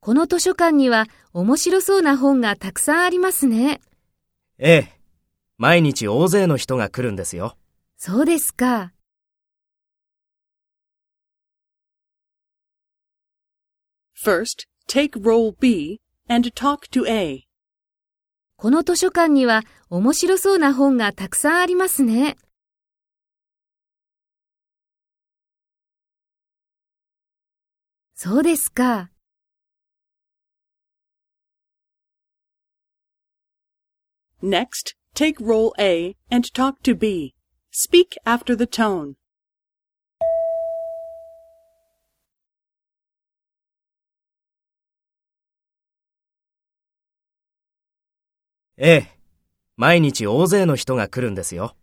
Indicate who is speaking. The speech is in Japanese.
Speaker 1: この図書館には面白そうな本がたくさんありますね。
Speaker 2: ええ。毎日大勢の人が来るんですよ。
Speaker 1: そうですか。
Speaker 3: First, take role B and talk to A.
Speaker 1: この図書館には面白そうな本がたくさんありますね。そうですか。
Speaker 3: Next, take role A and talk to B. Speak after the tone.
Speaker 2: ええ。毎日大勢の人が来るんですよ。